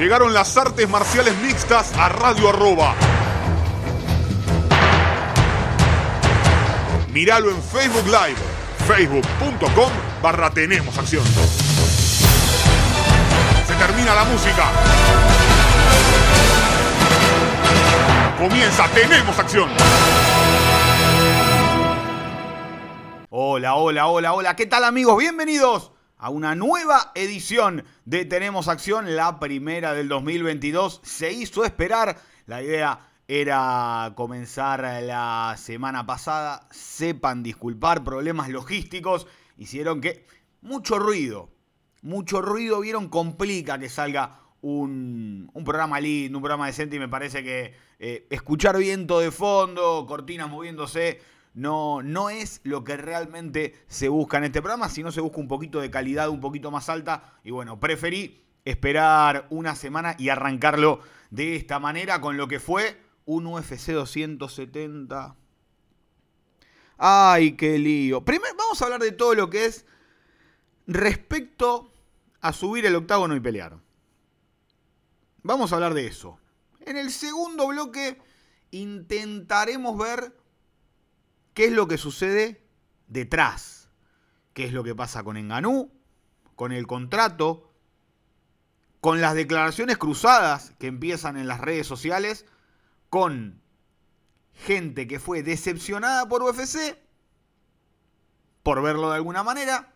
Llegaron las artes marciales mixtas a Radio Arroba. Míralo en Facebook Live, facebook.com barra Tenemos Acción. Se termina la música. Comienza Tenemos Acción. Hola, hola, hola, hola. ¿Qué tal amigos? Bienvenidos a una nueva edición de Tenemos Acción, la primera del 2022. Se hizo esperar. La idea era comenzar la semana pasada. Sepan disculpar, problemas logísticos hicieron que mucho ruido, mucho ruido, vieron, complica que salga un, programa lindo, un programa decente y me parece que eh, escuchar viento de fondo, cortinas moviéndose, no, no es lo que realmente se busca en este programa, sino se busca un poquito de calidad un poquito más alta. Y bueno, preferí esperar una semana y arrancarlo de esta manera con lo que fue un UFC 270. Ay, qué lío. Primero vamos a hablar de todo lo que es respecto a subir el octágono y pelear. Vamos a hablar de eso. En el segundo bloque intentaremos ver qué es lo que sucede detrás. ¿Qué es lo que pasa con Enganú? Con el contrato, con las declaraciones cruzadas que empiezan en las redes sociales, con gente que fue decepcionada por UFC, por verlo de alguna manera,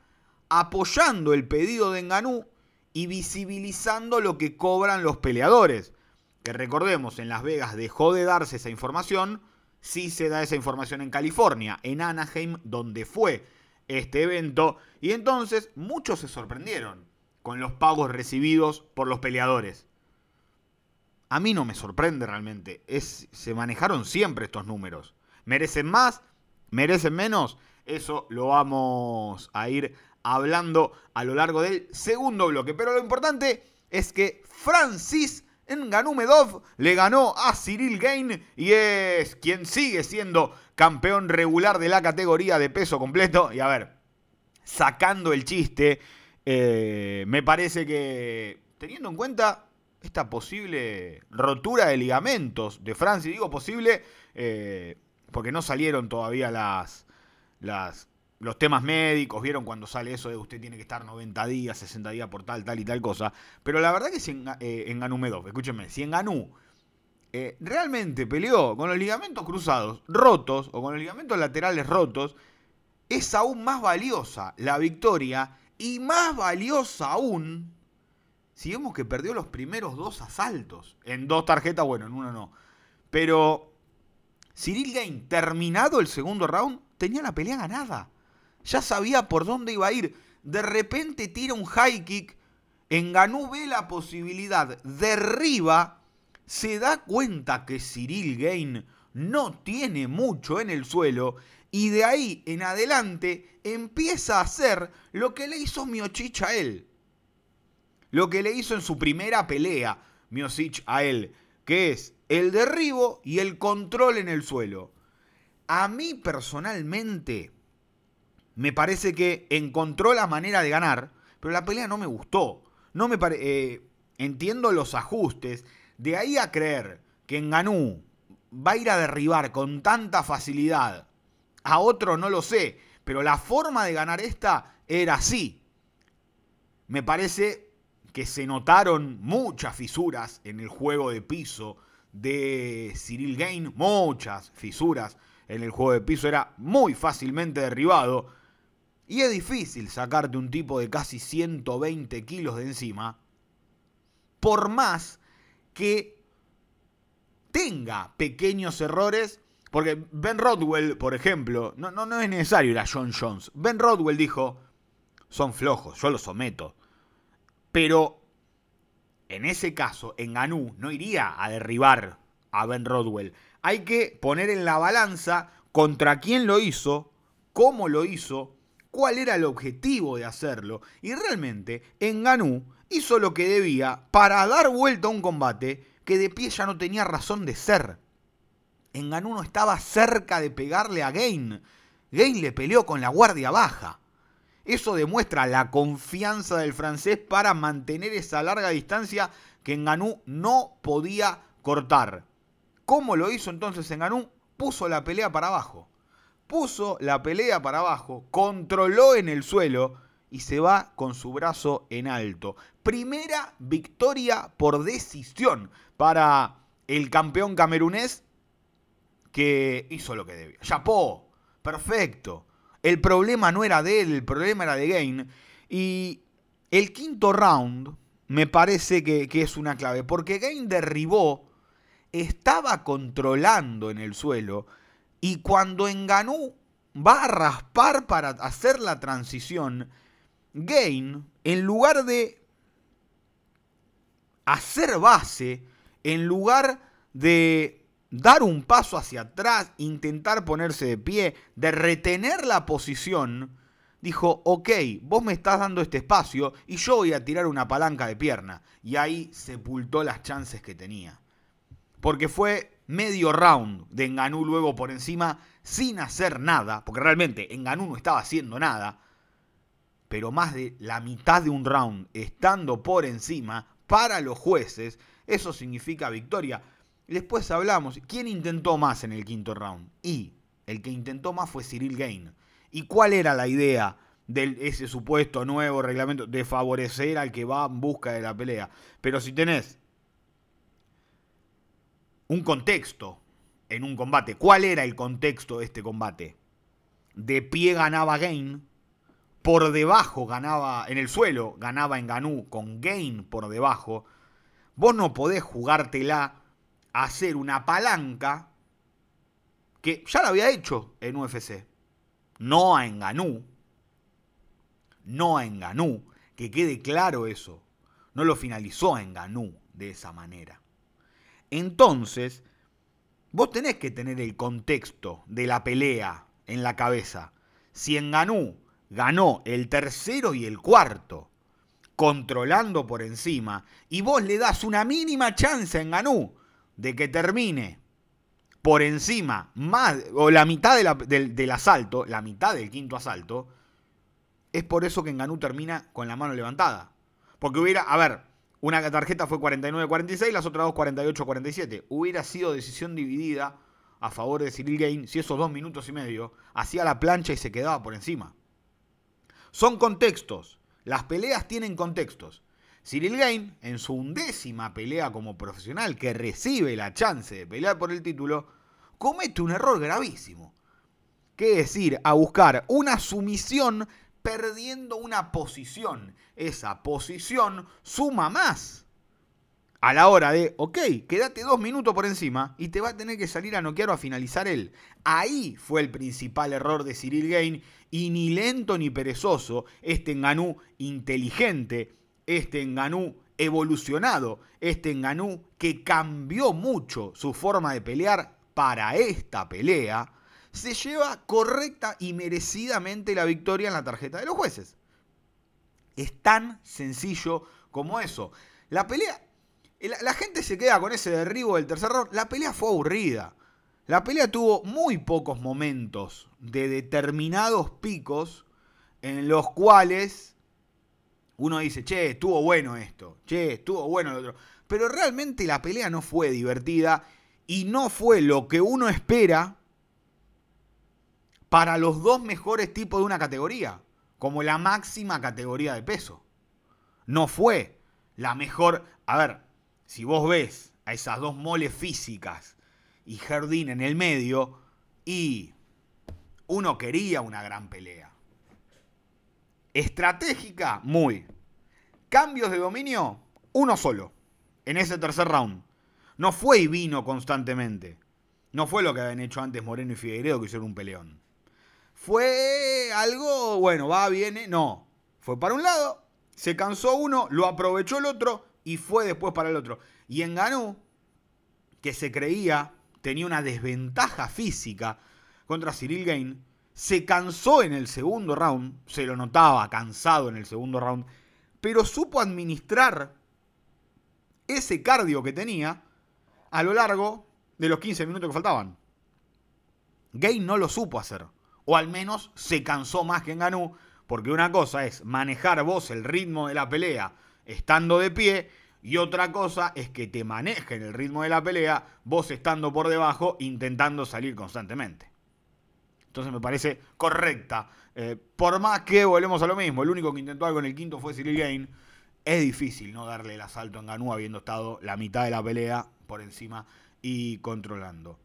apoyando el pedido de Enganú y visibilizando lo que cobran los peleadores. Que recordemos, en Las Vegas dejó de darse esa información, sí se da esa información en California, en Anaheim, donde fue este evento, y entonces muchos se sorprendieron con los pagos recibidos por los peleadores. A mí no me sorprende realmente, es, se manejaron siempre estos números. ¿Merecen más? ¿Merecen menos? Eso lo vamos a ir hablando a lo largo del segundo bloque. Pero lo importante es que Francis Nganumedov le ganó a Cyril Gain y es quien sigue siendo campeón regular de la categoría de peso completo. Y a ver, sacando el chiste, eh, me parece que teniendo en cuenta esta posible rotura de ligamentos de Francis, digo posible eh, porque no salieron todavía las, las los temas médicos, vieron cuando sale eso de usted tiene que estar 90 días, 60 días por tal, tal y tal cosa. Pero la verdad que si en, eh, en Ganú Medov, escúchenme, si en Ganú eh, realmente peleó con los ligamentos cruzados rotos o con los ligamentos laterales rotos, es aún más valiosa la victoria y más valiosa aún si vemos que perdió los primeros dos asaltos. En dos tarjetas, bueno, en una no. Pero Cyril Gain, terminado el segundo round, tenía la pelea ganada ya sabía por dónde iba a ir. De repente tira un high kick, Enganú ve la posibilidad, derriba, se da cuenta que Cyril Gain no tiene mucho en el suelo y de ahí en adelante empieza a hacer lo que le hizo Miocic a él. Lo que le hizo en su primera pelea Miocic a él, que es el derribo y el control en el suelo. A mí personalmente me parece que encontró la manera de ganar, pero la pelea no me gustó. No me eh, entiendo los ajustes. De ahí a creer que Enganú va a ir a derribar con tanta facilidad a otro no lo sé, pero la forma de ganar esta era así. Me parece que se notaron muchas fisuras en el juego de piso de Cyril Gain, muchas fisuras en el juego de piso, era muy fácilmente derribado. Y es difícil sacarte un tipo de casi 120 kilos de encima, por más que tenga pequeños errores. Porque Ben Rodwell, por ejemplo, no, no, no es necesario ir a John Jones. Ben Rodwell dijo, son flojos, yo los someto. Pero en ese caso, en Ganú no iría a derribar a Ben Rodwell. Hay que poner en la balanza contra quién lo hizo, cómo lo hizo cuál era el objetivo de hacerlo. Y realmente, Enganú hizo lo que debía para dar vuelta a un combate que de pie ya no tenía razón de ser. Enganú no estaba cerca de pegarle a Gain. Gain le peleó con la guardia baja. Eso demuestra la confianza del francés para mantener esa larga distancia que Ngannou no podía cortar. ¿Cómo lo hizo entonces Ngannou? Puso la pelea para abajo. Puso la pelea para abajo, controló en el suelo y se va con su brazo en alto. Primera victoria por decisión para el campeón camerunés que hizo lo que debía. Chapó, perfecto. El problema no era de él, el problema era de Gain. Y el quinto round me parece que, es una clave, porque Gain derribó, estaba controlando en el suelo, y cuando Enganú va a raspar para hacer la transición, Gain, en lugar de hacer base, en lugar de dar un paso hacia atrás, intentar ponerse de pie, de retener la posición, dijo, ok, vos me estás dando este espacio y yo voy a tirar una palanca de pierna. Y ahí sepultó las chances que tenía. Porque fue medio round de Enganú luego por encima sin hacer nada, porque realmente Enganú no estaba haciendo nada, pero más de la mitad de un round estando por encima para los jueces, eso significa victoria. Después hablamos, ¿quién intentó más en el quinto round? Y el que intentó más fue Cyril Gain. ¿Y cuál era la idea de ese supuesto nuevo reglamento? De favorecer al que va en busca de la pelea. Pero si tenés un contexto en un combate, ¿cuál era el contexto de este combate? De pie ganaba Gain, por debajo ganaba, en el suelo ganaba en Ganú, con Gain por debajo. Vos no podés jugártela hacer una palanca que ya lo había hecho en UFC. No a Enganú. No a Enganú. Que quede claro eso. No lo finalizó a Enganú de esa manera. Entonces, vos tenés que tener el contexto de la pelea en la cabeza. Si Enganú ganó el tercero y el cuarto, controlando por encima, y vos le das una mínima chance a Enganú de que termine por encima más o la mitad del, asalto, la mitad del quinto asalto, es por eso que Enganú termina con la mano levantada. Porque hubiera, a ver, una tarjeta fue 49-46, las otras dos 48-47. Hubiera sido decisión dividida a favor de Cyril Gain si esos dos minutos y medio hacía la plancha y se quedaba por encima. Son contextos. Las peleas tienen contextos. Cyril Gain, en su undécima pelea como profesional que recibe la chance de pelear por el título, comete un error gravísimo. Que es ir a buscar una sumisión perdiendo una posición. Esa posición suma más. A la hora de, ok, quédate dos minutos por encima y te va a tener que salir a noquear o a finalizar él. Ahí fue el principal error de Cyril Gain y ni lento ni perezoso, este enganú inteligente este Enganú evolucionado, este Enganú que cambió mucho su forma de pelear para esta pelea, se lleva correcta y merecidamente la victoria en la tarjeta de los jueces. Es tan sencillo como eso. La pelea, la, gente se queda con ese derribo del tercer round. La pelea fue aburrida. La pelea tuvo muy pocos momentos de determinados picos en los cuales uno dice, che, estuvo bueno esto, che, estuvo bueno lo otro. Pero realmente la pelea no fue divertida y no fue lo que uno espera para los dos mejores tipos de una categoría, como la máxima categoría de peso. No fue la mejor... A ver, si vos ves a esas dos moles físicas y Jardín en el medio, y uno quería una gran pelea. Estratégica, muy. Cambios de dominio, uno solo. En ese tercer round. No fue y vino constantemente. No fue lo que habían hecho antes Moreno y Figueiredo que hicieron un peleón. Fue algo, bueno, va, viene. No. Fue para un lado, se cansó uno, lo aprovechó el otro y fue después para el otro. Y en Ganú, que se creía tenía una desventaja física contra Cyril Gain, se cansó en el segundo round, se lo notaba cansado en el segundo round, pero supo administrar ese cardio que tenía a lo largo de los 15 minutos que faltaban. Gay no lo supo hacer, o al menos se cansó más que en Ganú, porque una cosa es manejar vos el ritmo de la pelea estando de pie, Y otra cosa es que te manejen el ritmo de la pelea, vos estando por debajo, intentando salir constantemente. Entonces me parece correcta. Eh, por más que volvemos a lo mismo, el único que intentó algo en el quinto fue Cyril Gain. Es difícil no darle el asalto en Ganú habiendo estado la mitad de la pelea por encima y controlando.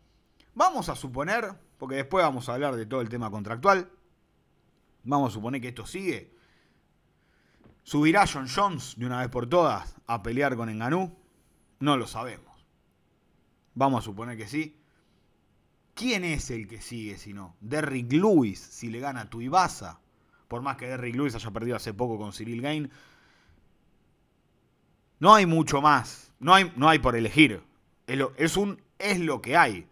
Vamos a suponer, porque después vamos a hablar de todo el tema contractual, vamos a suponer que esto sigue. ¿Subirá John Jones de una vez por todas a pelear con Enganú? No lo sabemos. Vamos a suponer que sí. ¿Quién es el que sigue si no? Derrick Lewis, si le gana a Tuibasa. Por más que Derrick Lewis haya perdido hace poco con Cyril Gain. No hay mucho más. No hay, no hay por elegir. Es, un, es lo que hay.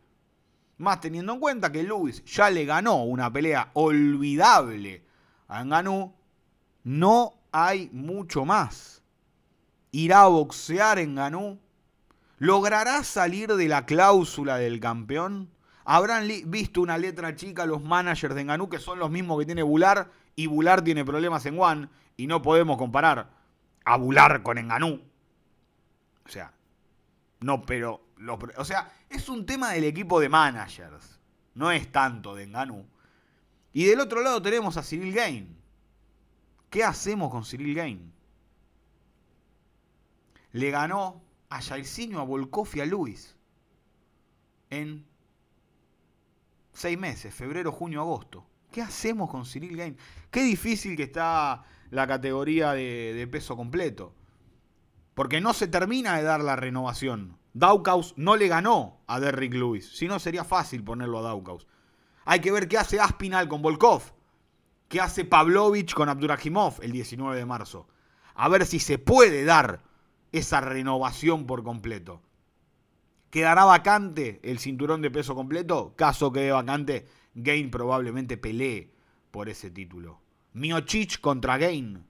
Más teniendo en cuenta que Lewis ya le ganó una pelea olvidable a Ngannou, no hay mucho más. Irá a boxear Ganú. ¿Logrará salir de la cláusula del campeón? ¿Habrán visto una letra chica los managers de Ganú que son los mismos que tiene Bular y Bular tiene problemas en One y no podemos comparar a Bular con Enganú? O sea, no, pero o sea, es un tema del equipo de managers. No es tanto de Enganú. Y del otro lado tenemos a Cyril Gain. ¿Qué hacemos con Cyril Gain? Le ganó a Jairzinho, a Volkov y a Luis. En seis meses, febrero, junio, agosto. ¿Qué hacemos con Cyril Gain? Qué difícil que está la categoría de, de peso completo. Porque no se termina de dar la renovación. Daukaus no le ganó a Derrick Lewis, si no sería fácil ponerlo a Daukaus. Hay que ver qué hace Aspinal con Volkov, qué hace Pavlovich con Abduragimov el 19 de marzo. A ver si se puede dar esa renovación por completo. ¿Quedará vacante el cinturón de peso completo? Caso quede vacante, Gain probablemente pelee por ese título. Miochich contra Gain.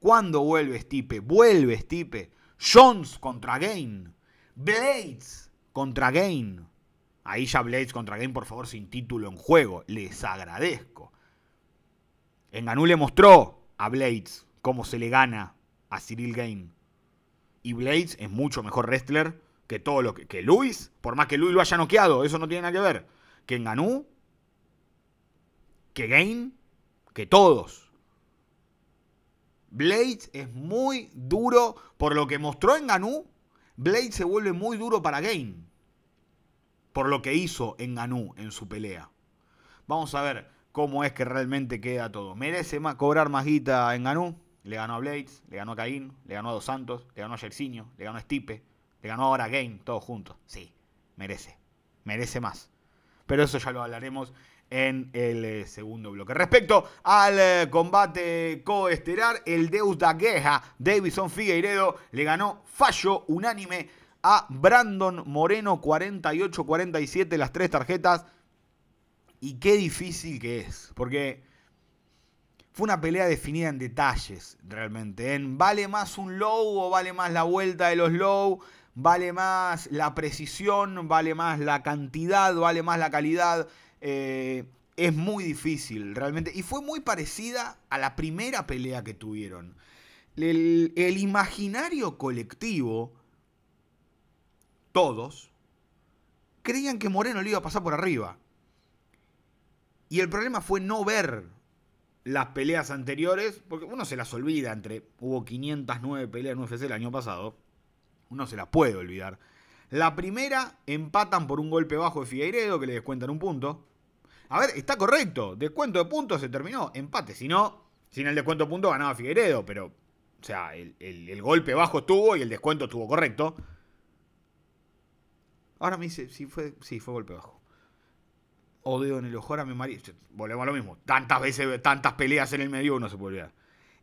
¿Cuándo vuelve Stipe? Vuelve Stipe. Jones contra Gain. Blades contra Gain. Ahí ya Blades contra Gain, por favor, sin título en juego. Les agradezco. Enganú le mostró a Blades cómo se le gana a Cyril Gain. Y Blades es mucho mejor wrestler que todo lo que, que Luis. Por más que Luis lo haya noqueado, eso no tiene nada que ver. Que Enganú, que Gain, que todos. Blades es muy duro por lo que mostró en Ganú Blade se vuelve muy duro para Gain. Por lo que hizo en Ganú en su pelea. Vamos a ver cómo es que realmente queda todo. ¿Merece más, cobrar más guita en Ganú? Le ganó a Blades, le ganó a Caín, le ganó a Dos Santos, le ganó a Jercinho, le ganó a Stipe, le ganó ahora a Gain, todos juntos. Sí, merece. Merece más. Pero eso ya lo hablaremos en el eh, segundo bloque. Respecto al eh, combate coestelar, el Deus da Guerra, Davison Figueiredo, le ganó fallo unánime a Brandon Moreno, 48-47, las tres tarjetas. Y qué difícil que es, porque fue una pelea definida en detalles, realmente. En vale más un low o vale más la vuelta de los low, vale más la precisión, vale más la cantidad, vale más la calidad. Eh, es muy difícil, realmente. Y fue muy parecida a la primera pelea que tuvieron. El, el imaginario colectivo, todos, creían que Moreno le iba a pasar por arriba. Y el problema fue no ver las peleas anteriores, porque uno se las olvida entre. Hubo 509 peleas en UFC el año pasado. Uno se las puede olvidar. La primera empatan por un golpe bajo de Figueiredo, que le descuentan un punto. A ver, está correcto. Descuento de puntos se terminó. Empate. Si no, sin el descuento de puntos ganaba Figueredo. Pero, o sea, el, golpe bajo estuvo y el descuento estuvo correcto. Ahora me dice, sí fue, sí, fue golpe bajo. Odio en el ojo, ahora me maría. Volvemos a lo mismo. Tantas veces, tantas peleas en el medio no se puede olvidar.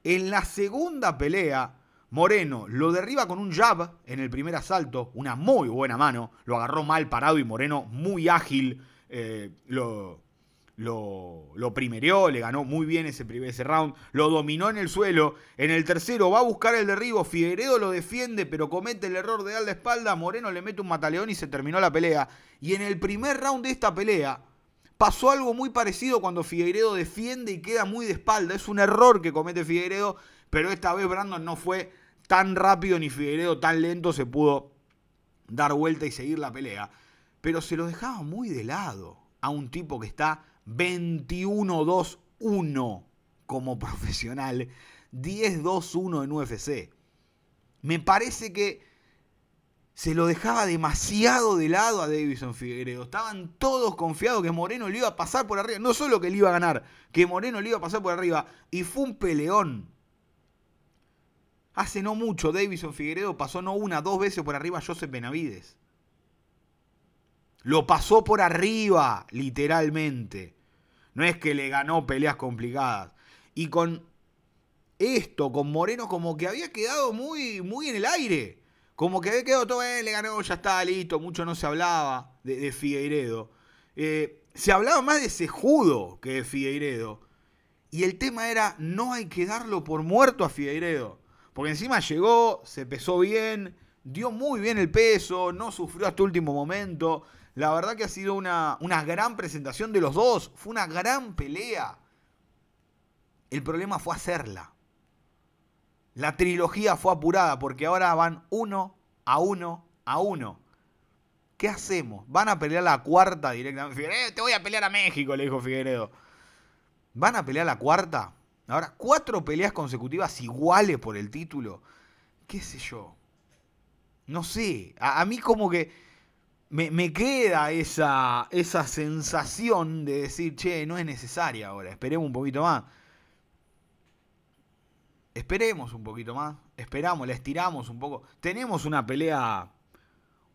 En la segunda pelea, Moreno lo derriba con un jab en el primer asalto. Una muy buena mano. Lo agarró mal parado y Moreno muy ágil. Eh, lo, lo, lo le ganó muy bien ese, ese round, lo dominó en el suelo. En el tercero va a buscar el derribo, Figueredo lo defiende, pero comete el error de dar la espalda. Moreno le mete un mataleón y se terminó la pelea. Y en el primer round de esta pelea pasó algo muy parecido cuando Figueiredo defiende y queda muy de espalda. Es un error que comete Figueiredo, pero esta vez Brandon no fue tan rápido ni Figueiredo tan lento se pudo dar vuelta y seguir la pelea. Pero se lo dejaba muy de lado a un tipo que está 21-2-1 como profesional, 10-2-1 en UFC. Me parece que se lo dejaba demasiado de lado a Davison Figueiredo. Estaban todos confiados que Moreno le iba a pasar por arriba. No solo que le iba a ganar, que Moreno le iba a pasar por arriba. Y fue un peleón. Hace no mucho, Davison Figueiredo pasó no una, dos veces por arriba a Joseph Benavides. Lo pasó por arriba, literalmente. No es que le ganó peleas complicadas. Y con esto, con Moreno, como que había quedado muy, muy en el aire. Como que había quedado todo bien, le ganó, ya está, listo. Mucho no se hablaba de, Figueiredo. Eh, se hablaba más de Sejudo que de Figueiredo. Y el tema era, no hay que darlo por muerto a Figueiredo. Porque encima llegó, se pesó bien, dio muy bien el peso, no sufrió hasta último momento. La verdad que ha sido una, una gran presentación de los dos. Fue una gran pelea. El problema fue hacerla. La trilogía fue apurada porque ahora van uno a uno a uno. ¿Qué hacemos? ¿Van a pelear la cuarta directamente? Figueredo, te voy a pelear a México, le dijo Figueredo. ¿Van a pelear la cuarta? Ahora, cuatro peleas consecutivas iguales por el título. ¿Qué sé yo? No sé. A, a mí como que me, queda esa, esa sensación de decir, che, no es necesaria ahora, esperemos un poquito más. Esperemos un poquito más, esperamos, la estiramos un poco. Tenemos una pelea,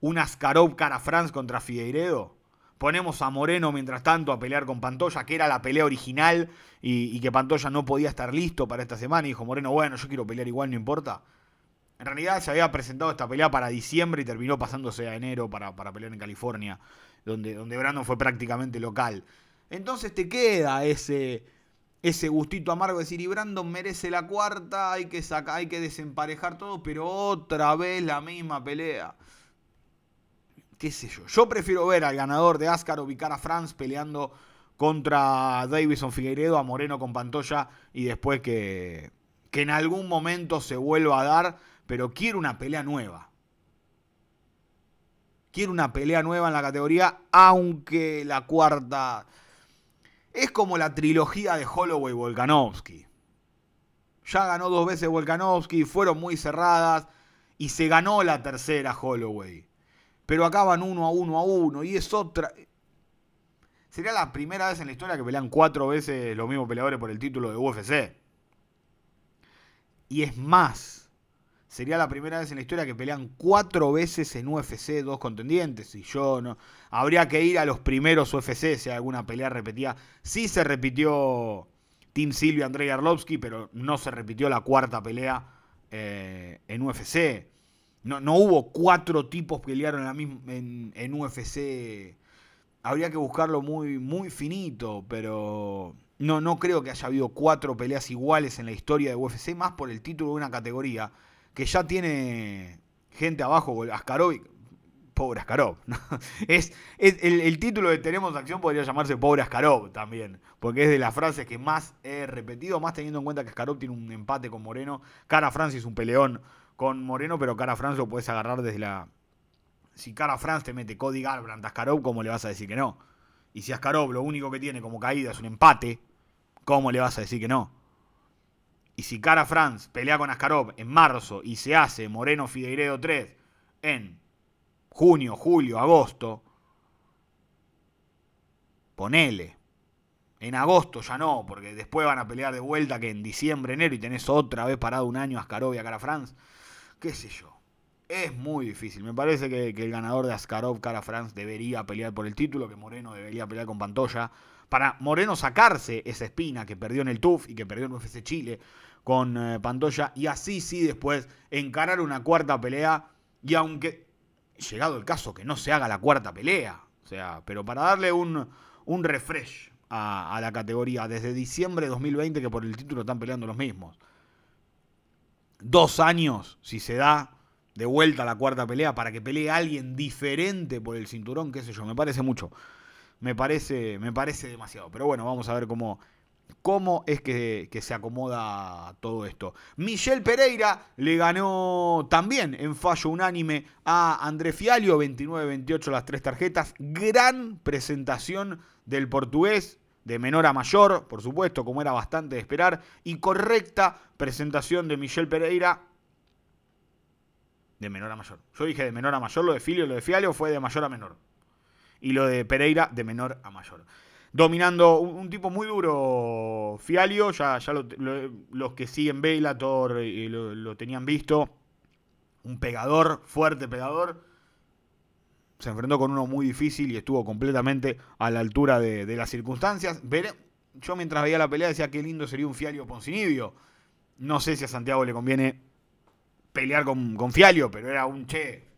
un Askarov cara France contra Figueiredo. Ponemos a Moreno mientras tanto a pelear con Pantoya, que era la pelea original y, y que Pantoya no podía estar listo para esta semana. Y dijo Moreno, bueno, yo quiero pelear igual, no importa. En realidad se había presentado esta pelea para diciembre y terminó pasándose a enero para, pelear en California, donde, donde Brandon fue prácticamente local. Entonces te queda ese, ese gustito amargo de decir, y Brandon merece la cuarta, hay que, sacar, hay que desemparejar todo, pero otra vez la misma pelea. ¿Qué sé yo? Yo prefiero ver al ganador de Ascar o Vicara France peleando contra Davison Figueiredo, a Moreno con Pantoya y después que, que en algún momento se vuelva a dar pero quiero una pelea nueva. Quiero una pelea nueva en la categoría, aunque la cuarta es como la trilogía de Holloway Volkanovski. Ya ganó dos veces Volkanovski, fueron muy cerradas y se ganó la tercera Holloway. Pero acaban uno a uno a uno y es otra. Sería la primera vez en la historia que pelean cuatro veces los mismos peleadores por el título de UFC. Y es más, Sería la primera vez en la historia que pelean cuatro veces en UFC dos contendientes. Y yo no. Habría que ir a los primeros UFC si alguna pelea repetida. Sí se repitió Tim Silvio, Andrei Arlovsky, pero no se repitió la cuarta pelea eh, en UFC. No, no, hubo cuatro tipos que pelearon en, la misma, en, UFC. Habría que buscarlo muy, muy finito, pero no, no creo que haya habido cuatro peleas iguales en la historia de UFC, más por el título de una categoría que ya tiene gente abajo, Askarov, pobre Askarov. Es, el, título de Tenemos Acción podría llamarse Pobre Askarov también, porque es de las frases que más he repetido, más teniendo en cuenta que Askarov tiene un empate con Moreno. Cara France es un peleón con Moreno, pero Cara France lo puedes agarrar desde la... Si Cara France te mete Cody Garbrandt a Askarov, ¿cómo le vas a decir que no? Y si Askarov lo único que tiene como caída es un empate, ¿cómo le vas a decir que no? Y si Cara France pelea con Askarov en marzo y se hace Moreno Figueiredo 3 en junio, julio, agosto, ponele. En agosto ya no, porque después van a pelear de vuelta que en diciembre, enero y tenés otra vez parado un año Askarov y a Cara France. ¿Qué sé yo? Es muy difícil. Me parece que, el ganador de Askarov, Cara France, debería pelear por el título, que Moreno debería pelear con Pantoya para Moreno sacarse esa espina que perdió en el TUF y que perdió en UFC Chile con eh, Pantoya y así sí después encarar una cuarta pelea y aunque llegado el caso que no se haga la cuarta pelea, o sea, pero para darle un, un refresh a, la categoría desde diciembre de 2020 que por el título están peleando los mismos. Dos años, si se da, de vuelta la cuarta pelea para que pelee alguien diferente por el cinturón, qué sé yo, me parece mucho me parece, me parece demasiado. Pero bueno, vamos a ver cómo cómo es que, se acomoda todo esto. Michel Pereira le ganó también en fallo unánime a André Fialio, 29-28 las tres tarjetas. Gran presentación del portugués, de menor a mayor, por supuesto, como era bastante de esperar. Y correcta presentación de Michel Pereira. De menor a mayor. Yo dije de menor a mayor, lo de Filio, lo de Fialio fue de mayor a menor. Y lo de Pereira de menor a mayor dominando un, tipo muy duro, Fialio, ya, ya los que siguen Bellator y lo, tenían visto, un pegador, fuerte pegador, se enfrentó con uno muy difícil y estuvo completamente a la altura de, las circunstancias. yo mientras veía la pelea decía qué lindo sería un Fialio Poncinibio. No sé si a Santiago le conviene pelear con, con Fialio, pero era un che.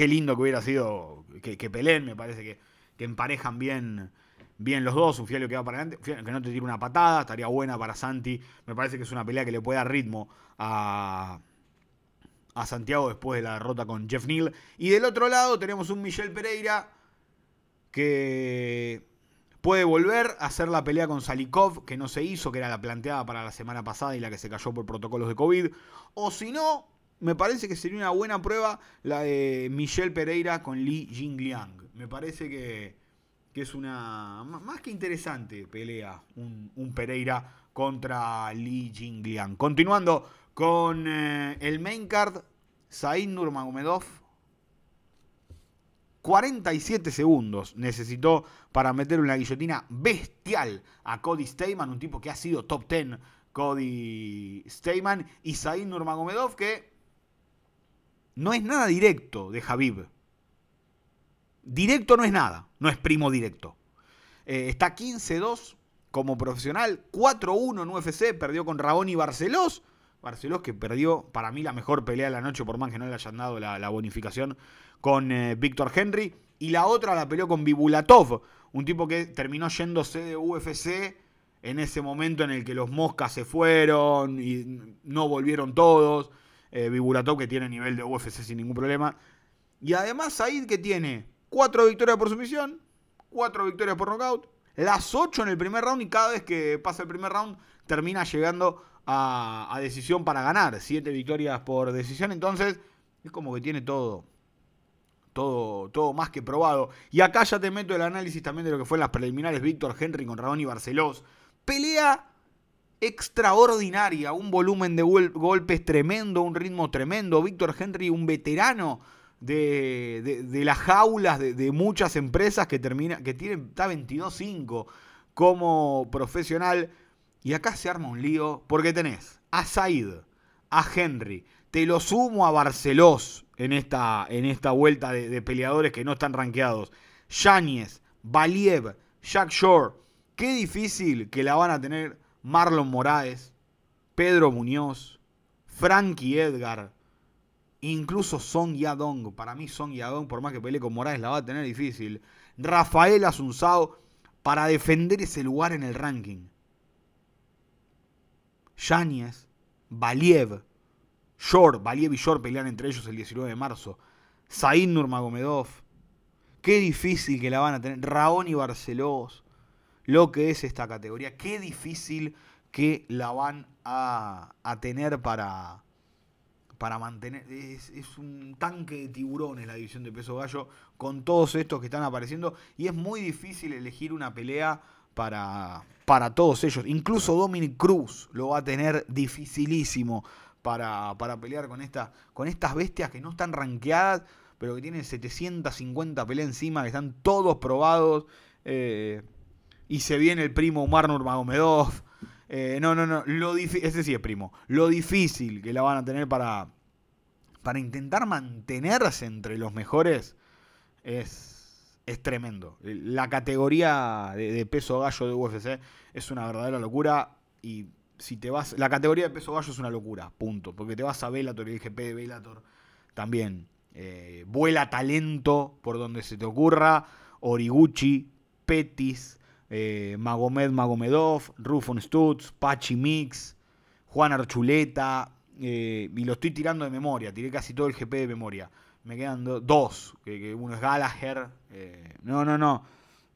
Qué lindo que hubiera sido que, peleen, me parece que, que emparejan bien bien los dos, un Fialio que va para adelante, que no te tire una patada, estaría buena para Santi. Me parece que es una pelea que le puede dar ritmo a, a Santiago después de la derrota con Jeff Neal. Y del otro lado tenemos un Michel Pereira que puede volver a hacer la pelea con Salikov, que no se hizo, que era la planteada para la semana pasada y la que se cayó por protocolos de COVID. O si no, me parece que sería una buena prueba la de Michel Pereira con Li Jingliang. Me parece que que es una más que interesante pelea, un, Pereira contra Li Jingliang. Continuando con eh, el main card, Said Nurmagomedov. 47 segundos necesitó para meter una guillotina bestial a Cody Steyman, un tipo que ha sido top 10, Cody Steyman, y Said Nurmagomedov, que no es nada directo de Javib. Directo no es nada, no es primo directo. Eh, está 15-2 como profesional, 4-1 en UFC, perdió con Raboni Barcelos. Barcelos que perdió para mí la mejor pelea de la noche, por más que no le hayan dado la, bonificación con eh, Víctor Henry. Y la otra la peleó con Bibulatov, un tipo que terminó yéndose de UFC en ese momento en el que los moscas se fueron y no volvieron todos. Eh, que tiene nivel de UFC sin ningún problema. Y además Said que tiene Cuatro victorias por sumisión, cuatro victorias por knockout, las ocho en el primer round y cada vez que pasa el primer round termina llegando a, decisión para ganar. Siete victorias por decisión, entonces es como que tiene todo, todo, todo más que probado. Y acá ya te meto el análisis también de lo que fue en las preliminares Víctor Henry con Rabón y Barcelos. Pelea extraordinaria, un volumen de golpes tremendo, un ritmo tremendo. Víctor Henry, un veterano de, las jaulas de, muchas empresas que termina, que tienen, está 22-5 como profesional. Y acá se arma un lío porque tenés a Said, a Henry, te lo sumo a Barcelos en esta, en esta vuelta de, peleadores que no están rankeados. Yáñez, Valiev, Jack Shore. Qué difícil que la van a tener Marlon Moraes, Pedro Muñoz, Frankie Edgar, Incluso Song Yadong, para mí Song Yadong, por más que pelee con Morales, la va a tener difícil. Rafael Asunzao para defender ese lugar en el ranking. Yáñez, Valiev, Shor, Valiev y Shor pelean entre ellos el 19 de marzo. Said Nurmagomedov. Qué difícil que la van a tener. Raón y Barcelos. Lo que es esta categoría. Qué difícil que la van a, a tener para, para mantener. Es, un tanque de tiburones la división de peso gallo con todos estos que están apareciendo. Y es muy difícil elegir una pelea para, para todos ellos. Incluso Dominic Cruz lo va a tener dificilísimo para, para pelear con, esta, con estas bestias que no están rankeadas, pero que tienen 750 peleas encima, que están todos probados. Eh, y se viene el primo Umar Nurmagomedov. Eh, no, no, no. Lo ese sí es primo. Lo difícil que la van a tener para, para intentar mantenerse entre los mejores es, es tremendo. La categoría de, peso gallo de UFC es una verdadera locura. Y si te vas. La categoría de peso gallo es una locura, punto. Porque te vas a Bellator y el GP de Bellator también. Eh, vuela talento por donde se te ocurra. Origuchi, Petis, eh, Magomed Magomedov, Rufon Stutz, Pachi Mix, Juan Archuleta, eh, y lo estoy tirando de memoria, tiré casi todo el GP de memoria. Me quedan dos, que, uno es Gallagher, eh, no, no, no.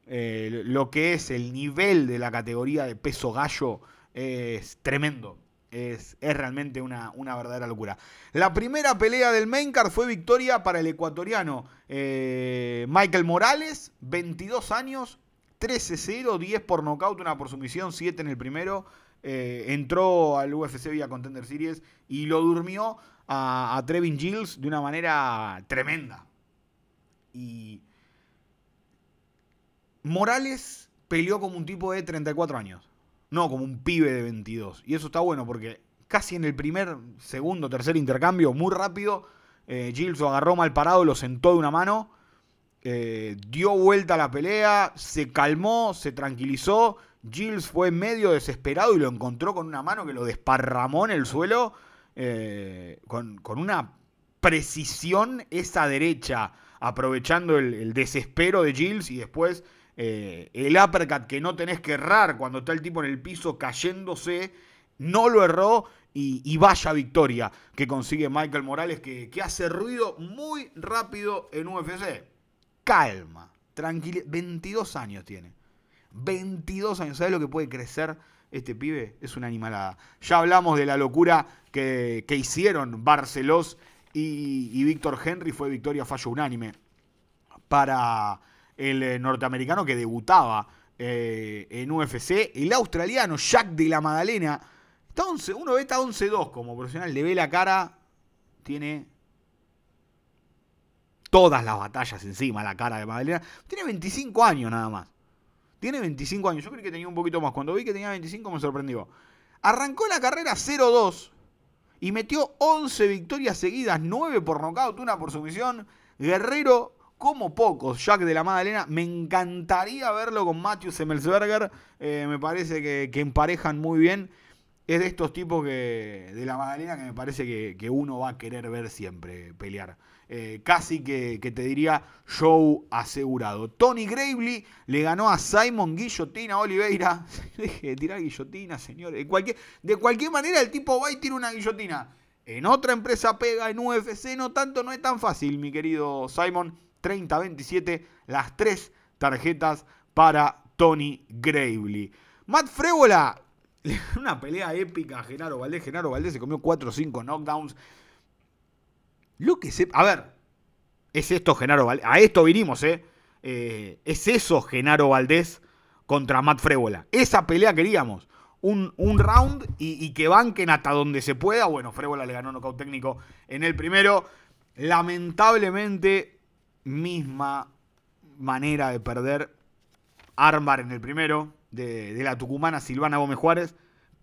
lo que es el nivel de la categoría de peso gallo es tremendo. Es, realmente una, verdadera locura. La primera pelea del main card fue victoria para el ecuatoriano Michael Morales, 22 años, 13-0, 10 por nocaut, una por sumisión, 7 en el primero. Eh, entró al UFC vía Contender Series y lo durmió a, Trevin Gilles de una manera tremenda. Y Morales peleó como un tipo de 34 años. No, como un pibe de 22. Y eso está bueno porque casi en el primer, segundo, tercer intercambio, muy rápido, eh, Gilles lo agarró mal parado, lo sentó de una mano, eh, dio vuelta a la pelea, se calmó, se tranquilizó. Gilles fue medio desesperado y lo encontró con una mano que lo desparramó en el suelo eh, con, una precisión esa derecha, aprovechando el, desespero de Gilles y después eh, el uppercut que no tenés que errar cuando está el tipo en el piso cayéndose, no lo erró y, vaya victoria que consigue Michael Morales que, hace ruido muy rápido en UFC. Calma, tranquilidad, 22 años tiene. 22 años, ¿sabes lo que puede crecer este pibe? Es una animalada. Ya hablamos de la locura que, hicieron Barcelos y, y Víctor Henry, fue victoria fallo unánime para el eh, norteamericano que debutaba eh, en UFC, el australiano Jack de la Madalena. Está 11, uno ve está 11-2 como profesional, le ve la cara, tiene todas las batallas encima, la cara de Madalena. Tiene 25 años nada más. Tiene 25 años. Yo creí que tenía un poquito más. Cuando vi que tenía 25 me sorprendió. Arrancó la carrera 0-2 y metió 11 victorias seguidas, 9 por nocaut, una por sumisión. Guerrero como pocos, Jack de la Madalena. Me encantaría verlo con Matthew Semmelsberger. Eh, me parece que, emparejan muy bien. Es de estos tipos que, de la Madalena que me parece que, uno va a querer ver siempre pelear. Eh, casi que, te diría show asegurado. Tony Gravely le ganó a Simon Guillotina Oliveira. Deje de tirar guillotina, señores. De cualquier, de cualquier manera, el tipo va y tira una guillotina. En otra empresa pega, en UFC no tanto, no es tan fácil, mi querido Simon. 30-27, las tres tarjetas para Tony Gravely. Matt Frébola, una pelea épica Genaro Valdés. Genaro Valdés se comió 4 o 5 knockdowns. Lo que se. A ver, es esto Genaro Valdés. A esto vinimos, ¿eh? ¿eh? es eso Genaro Valdés contra Matt Frébola. Esa pelea queríamos. Un, round y, que banquen hasta donde se pueda. Bueno, Frébola le ganó nocaut técnico en el primero. Lamentablemente misma manera de perder Armbar en el primero, de, la tucumana Silvana Gómez Juárez,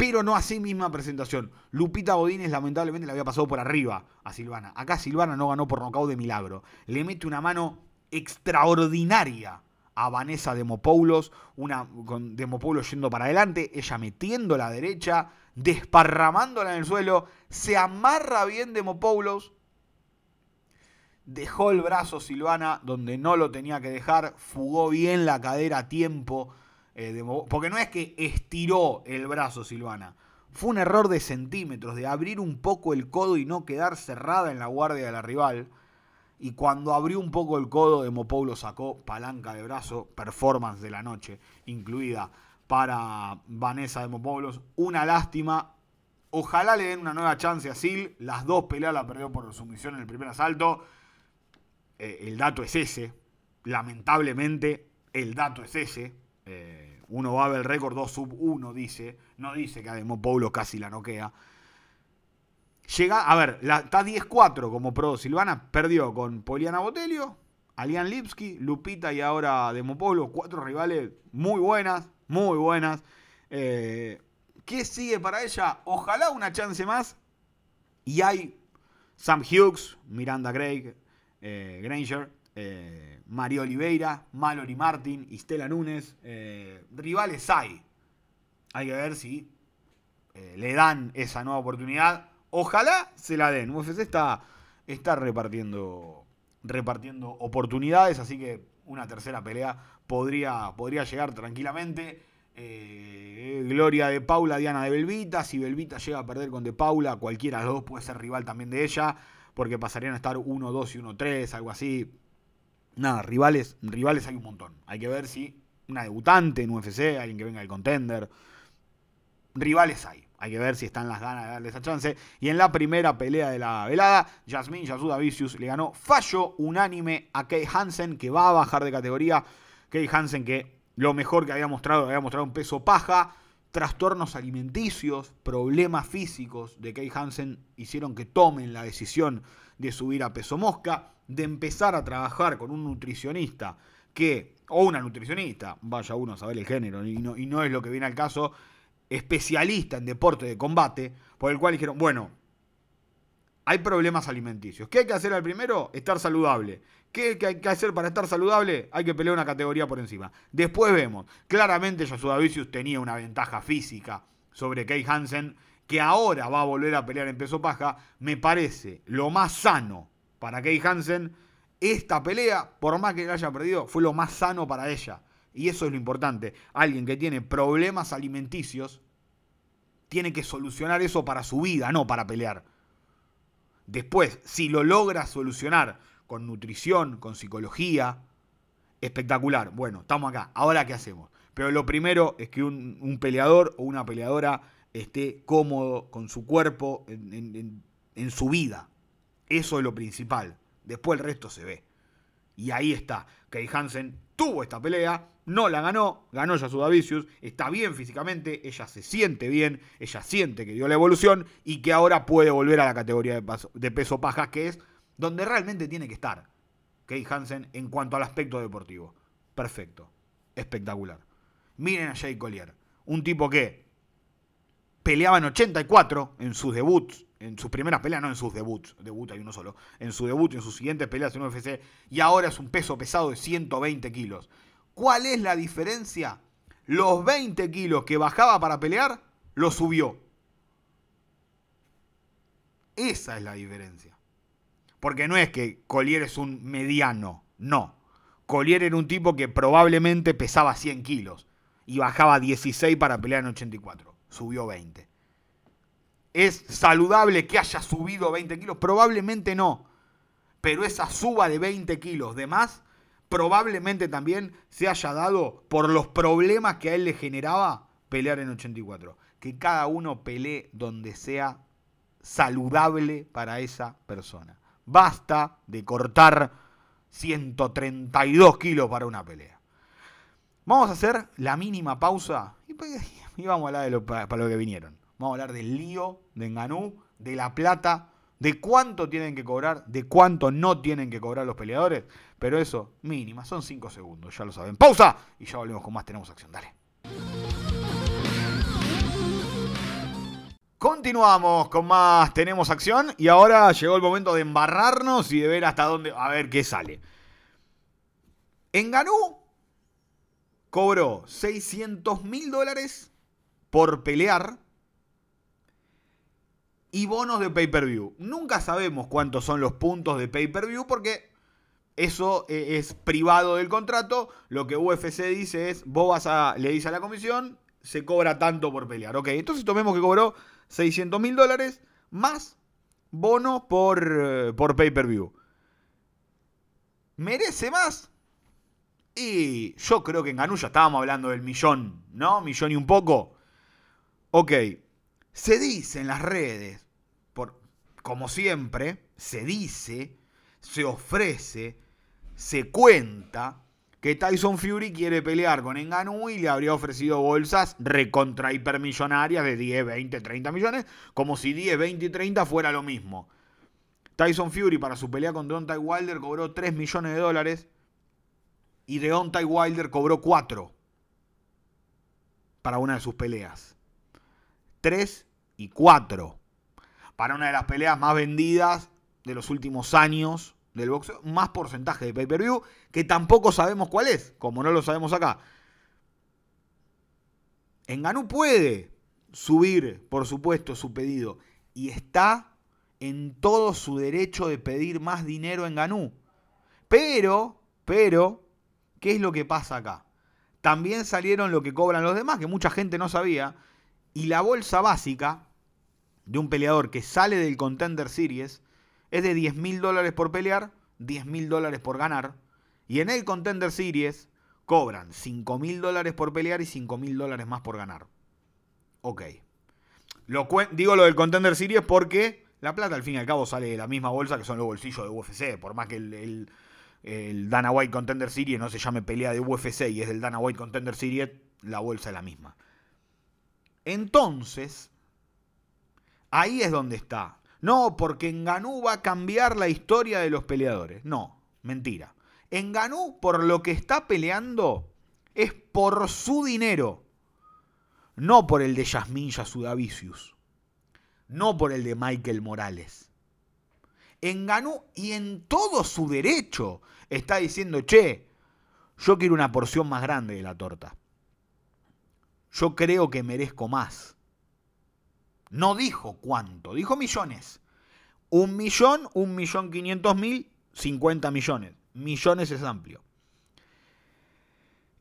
pero no así misma presentación. Lupita Godínez lamentablemente le había pasado por arriba a Silvana. Acá Silvana no ganó por nocaut de milagro. Le mete una mano extraordinaria a Vanessa Demopoulos, una con Demopoulos yendo para adelante, ella metiendo la derecha, desparramándola en el suelo, se amarra bien Demopoulos, dejó el brazo Silvana donde no lo tenía que dejar, fugó bien la cadera a tiempo, eh, porque no es que estiró el brazo Silvana, fue un error de centímetros, de abrir un poco el codo y no quedar cerrada en la guardia de la rival. Y cuando abrió un poco el codo, Demopoulos sacó palanca de brazo, performance de la noche, incluida para Vanessa Demopoulos. Una lástima. Ojalá le den una nueva chance a Sil. Las dos peleas la perdió por sumisión en el primer asalto. Eh, el dato es ese. Lamentablemente, el dato es ese. Eh, uno va a ver el récord 2 sub 1, dice. No dice que a Demopoulos casi la noquea. Llega, a ver, la, está 10-4 como pro Silvana. Perdió con Poliana Botelio, Alian Lipski, Lupita y ahora Demopoulos. Cuatro rivales muy buenas, muy buenas. Eh, ¿Qué sigue para ella? Ojalá una chance más. Y hay Sam Hughes, Miranda Craig, eh, Granger, Mario Oliveira, Mallory Martin, Istela Núñez. Eh, rivales hay. Hay que ver si le dan esa nueva oportunidad. Ojalá se la den. UFC está, está repartiendo, repartiendo oportunidades, así que una tercera pelea podría, podría llegar tranquilamente. Gloria de Paula, Diana de Belvita. Si Belvita llega a perder con De Paula, cualquiera de los dos puede ser rival también de ella porque pasarían a estar 1-2 y 1-3, algo así. Nada, rivales, rivales hay un montón. Hay que ver si una debutante en UFC, alguien que venga del contender. Rivales hay. Hay que ver si están las ganas de darle esa chance. Y en la primera pelea de la velada, Jasmine Yasuda Vicious le ganó fallo unánime a Kay Hansen, que va a bajar de categoría. Kay Hansen, que lo mejor que había mostrado, había mostrado un peso paja. Trastornos alimenticios, problemas físicos de Kay Hansen hicieron que tomen la decisión de subir a peso mosca, de empezar a trabajar con un nutricionista que, o una nutricionista, vaya uno a saber el género, y no, y no es lo que viene al caso, especialista en deporte de combate, por el cual dijeron, bueno, hay problemas alimenticios. ¿Qué hay que hacer al primero? Estar saludable. ¿Qué hay que hacer para estar saludable? Hay que pelear una categoría por encima. Después vemos, claramente Yasuda Vicious tenía una ventaja física sobre Kay Hansen, que ahora va a volver a pelear en peso paja. Me parece lo más sano para Kay Hansen. Esta pelea, por más que haya perdido, fue lo más sano para ella. Y eso es lo importante. Alguien que tiene problemas alimenticios tiene que solucionar eso para su vida, no para pelear. Después, si lo logra solucionar con nutrición, con psicología, espectacular. Bueno, estamos acá. Ahora, ¿qué hacemos? Pero lo primero es que un, peleador o una peleadora esté cómodo con su cuerpo en su vida. Eso es lo principal. Después el resto se ve. Y ahí está. Kay Hansen tuvo esta pelea, no la ganó, ganó Yasuda Vicious, está bien físicamente, ella se siente bien, ella siente que dio la evolución y que ahora puede volver a la categoría de, peso paja, que es donde realmente tiene que estar. Kay Hansen en cuanto al aspecto deportivo. Perfecto, espectacular. Miren a Jay Collier, un tipo que peleaba en 84 en sus debuts, en sus primeras peleas, no en sus debuts, debut hay uno solo, en su debut en sus siguientes peleas en UFC, y ahora es un peso pesado de 120 kilos. ¿Cuál es la diferencia? Los 20 kilos que bajaba para pelear, lo subió. Esa es la diferencia. Porque no es que Collier es un mediano, no. Collier era un tipo que probablemente pesaba 100 kilos y bajaba 16 para pelear en 84. Subió 20. ¿Es saludable que haya subido 20 kilos? Probablemente no. Pero esa suba de 20 kilos de más probablemente también se haya dado por los problemas que a él le generaba pelear en 84. Que cada uno pelee donde sea saludable para esa persona. Basta de cortar 132 kilos para una pelea. Vamos a hacer la mínima pausa y, pues, vamos a hablar de lo, para lo que vinieron. Vamos a hablar del lío de Enganú, de La Plata, de cuánto tienen que cobrar, de cuánto no tienen que cobrar los peleadores. Pero eso, mínima, son 5 segundos, ya lo saben. Pausa y ya volvemos con más Tenemos Acción. Dale. Continuamos con más Tenemos Acción y ahora llegó el momento de embarrarnos y de ver hasta dónde, a ver qué sale. Enganú cobró 600 mil dólares por pelear y bonos de pay-per-view. Nunca sabemos cuántos son los puntos de pay-per-view porque eso eh, es privado del contrato. Lo que UFC dice es, vos vas a, le dices a la comisión, se cobra tanto por pelear. Ok, entonces tomemos que cobró 600 mil dólares más bono por, eh, por pay-per-view. ¿Merece más? Y yo creo que en Ganú ya estábamos hablando del millón, ¿no? Millón y un poco. Ok, se dice en las redes, por, como siempre, se dice, se ofrece, se cuenta que Tyson Fury quiere pelear con Enganú y le habría ofrecido bolsas recontra hipermillonarias de 10, 20, 30 millones, como si 10, 20 y 30 fuera lo mismo. Tyson Fury para su pelea con Deontay Wilder cobró 3 millones de dólares y Deontay Wilder cobró 4 para una de sus peleas. 3 y 4. Para una de las peleas más vendidas de los últimos años del boxeo, más porcentaje de pay-per-view, que tampoco sabemos cuál es, como no lo sabemos acá. Enganú puede subir, por supuesto, su pedido y está en todo su derecho de pedir más dinero en Ganú. Pero, pero, ¿qué es lo que pasa acá? También salieron lo que cobran los demás, que mucha gente no sabía, y la bolsa básica de un peleador que sale del Contender Series es de 10 mil dólares por pelear, 10 mil dólares por ganar. Y en el Contender Series cobran 5 mil dólares por pelear y 5 mil dólares más por ganar. Ok. Lo digo lo del Contender Series porque la plata al fin y al cabo sale de la misma bolsa que son los bolsillos de UFC. Por más que el, el, Dana White Contender Series no se llame pelea de UFC y es el Dana White Contender Series, la bolsa es la misma. Entonces, ahí es donde está. No, porque en Ganú va a cambiar la historia de los peleadores. No, mentira. En Ganú, por lo que está peleando, es por su dinero. No por el de Yasmin Yasudavicius. No por el de Michael Morales. En Ganú y en todo su derecho está diciendo, che, yo quiero una porción más grande de la torta. Yo creo que merezco más. No dijo cuánto, dijo millones. Un millón, un millón quinientos mil, cincuenta millones. Millones es amplio.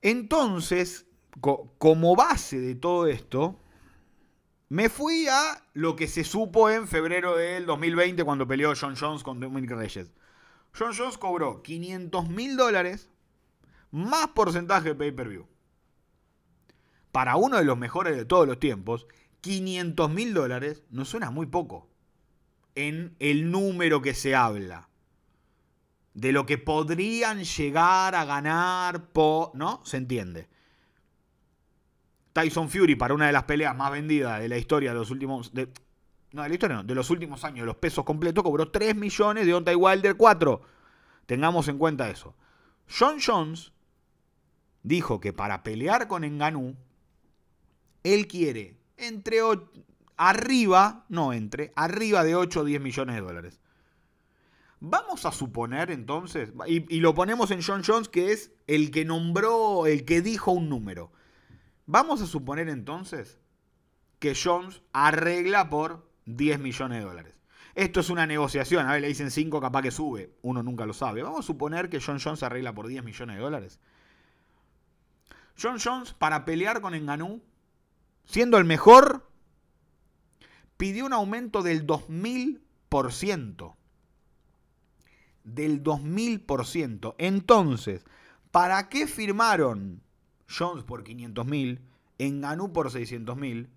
Entonces, como base de todo esto, me fui a lo que se supo en febrero del 2020 cuando peleó John Jones con Dominic Reyes. John Jones cobró 500 mil dólares más porcentaje de pay-per-view. Para uno de los mejores de todos los tiempos, 500 mil dólares no suena muy poco en el número que se habla. De lo que podrían llegar a ganar, ¿no? Se entiende. Tyson Fury para una de las peleas más vendidas de la historia de los últimos... De, no, de la historia no, de los últimos años, los pesos completos, cobró 3 millones, de Ontai Wilder 4. Tengamos en cuenta eso. John Jones dijo que para pelear con Enganú, él quiere entre arriba, no entre, arriba de 8 o 10 millones de dólares. Vamos a suponer entonces, y, y, lo ponemos en John Jones, que es el que nombró, el que dijo un número. Vamos a suponer entonces que Jones arregla por 10 millones de dólares. Esto es una negociación, a ver, le dicen 5, capaz que sube, uno nunca lo sabe. Vamos a suponer que John Jones arregla por 10 millones de dólares. John Jones, para pelear con Enganú, siendo el mejor, pidió un aumento del 2000%. Del 2000%. Entonces, ¿para qué firmaron Jones por 500 mil, Enganú por 600 mil,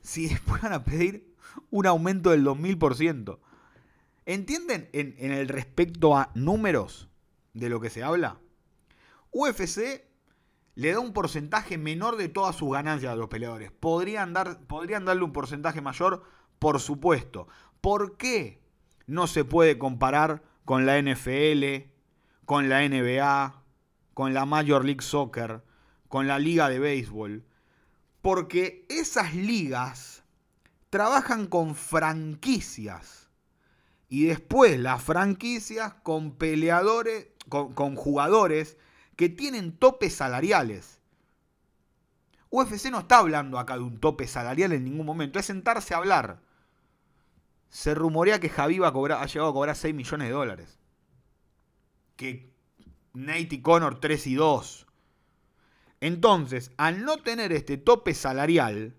si después van a pedir un aumento del 2000%? ¿Entienden en, en el respecto a números de lo que se habla? UFC le da un porcentaje menor de todas sus ganancias a los peleadores. Podrían, dar, podrían darle un porcentaje mayor, por supuesto. ¿Por qué no se puede comparar con la NFL, con la NBA, con la Major League Soccer, con la liga de béisbol? Porque esas ligas trabajan con franquicias. Y después las franquicias con peleadores, con, con jugadores que tienen topes salariales. UFC no está hablando acá de un tope salarial en ningún momento, es sentarse a hablar. Se rumorea que Javi ha llegado a cobrar 6 millones de dólares. Que Nate y Connor 3 y 2. Entonces, al no tener este tope salarial,